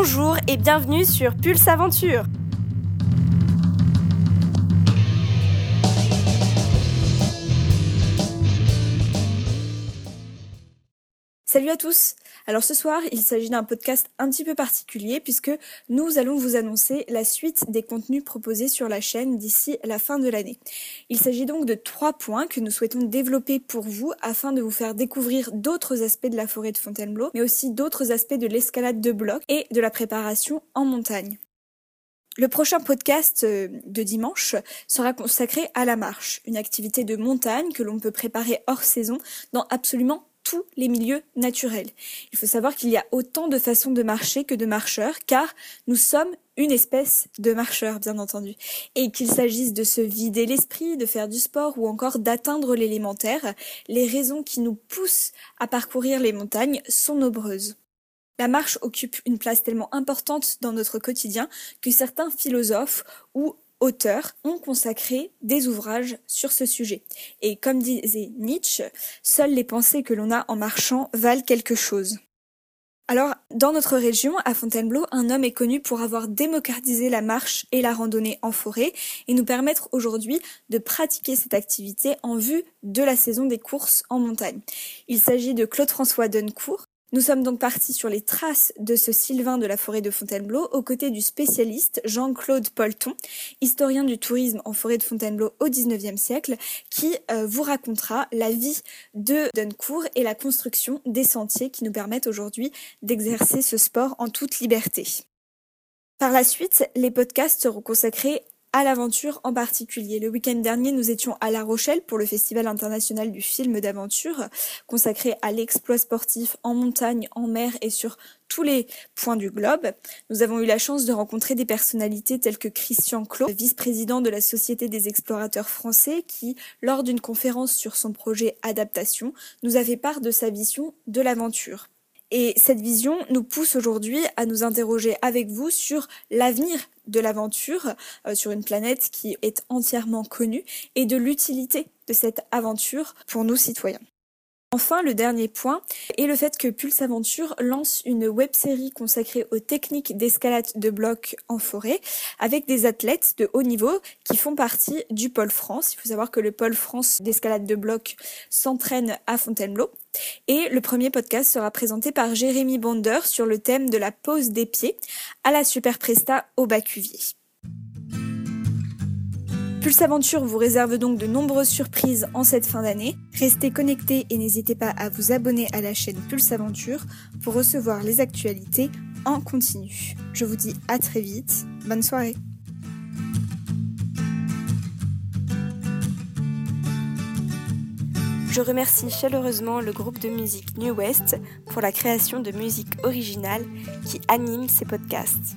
Bonjour et bienvenue sur Pulse Aventure. Salut à tous Alors ce soir, il s'agit d'un podcast un petit peu particulier puisque nous allons vous annoncer la suite des contenus proposés sur la chaîne d'ici la fin de l'année. Il s'agit donc de trois points que nous souhaitons développer pour vous afin de vous faire découvrir d'autres aspects de la forêt de Fontainebleau, mais aussi d'autres aspects de l'escalade de bloc et de la préparation en montagne. Le prochain podcast euh, de dimanche sera consacré à la marche, une activité de montagne que l'on peut préparer hors saison dans absolument tous les milieux naturels. Il faut savoir qu'il y a autant de façons de marcher que de marcheurs, car nous sommes une espèce de marcheurs, bien entendu. Et qu'il s'agisse de se vider l'esprit, de faire du sport ou encore d'atteindre l'élémentaire, les raisons qui nous poussent à parcourir les montagnes sont nombreuses. La marche occupe une place tellement importante dans notre quotidien que certains philosophes ou auteurs ont consacré des ouvrages sur ce sujet. Et comme disait Nietzsche, seules les pensées que l'on a en marchant valent quelque chose. Alors, dans notre région, à Fontainebleau, un homme est connu pour avoir démocratisé la marche et la randonnée en forêt et nous permettre aujourd'hui de pratiquer cette activité en vue de la saison des courses en montagne. Il s'agit de Claude-François Duncourt, nous sommes donc partis sur les traces de ce Sylvain de la forêt de Fontainebleau aux côtés du spécialiste Jean-Claude Polton, historien du tourisme en forêt de Fontainebleau au XIXe siècle, qui euh, vous racontera la vie de Duncourt et la construction des sentiers qui nous permettent aujourd'hui d'exercer ce sport en toute liberté. Par la suite, les podcasts seront consacrés à l'aventure en particulier. Le week-end dernier, nous étions à La Rochelle pour le Festival international du film d'aventure, consacré à l'exploit sportif en montagne, en mer et sur tous les points du globe. Nous avons eu la chance de rencontrer des personnalités telles que Christian Clot, vice-président de la Société des explorateurs français, qui, lors d'une conférence sur son projet Adaptation, nous a fait part de sa vision de l'aventure. Et cette vision nous pousse aujourd'hui à nous interroger avec vous sur l'avenir de l'aventure euh, sur une planète qui est entièrement connue et de l'utilité de cette aventure pour nous citoyens. Enfin, le dernier point est le fait que Pulse Aventure lance une web série consacrée aux techniques d'escalade de blocs en forêt avec des athlètes de haut niveau qui font partie du pôle France. Il faut savoir que le pôle France d'escalade de blocs s'entraîne à Fontainebleau. Et le premier podcast sera présenté par Jérémy Bonder sur le thème de la pose des pieds à la Super Presta au Bacuvier. Pulse Aventure vous réserve donc de nombreuses surprises en cette fin d'année. Restez connectés et n'hésitez pas à vous abonner à la chaîne Pulse Aventure pour recevoir les actualités en continu. Je vous dis à très vite. Bonne soirée. Je remercie chaleureusement le groupe de musique New West pour la création de musique originale qui anime ces podcasts.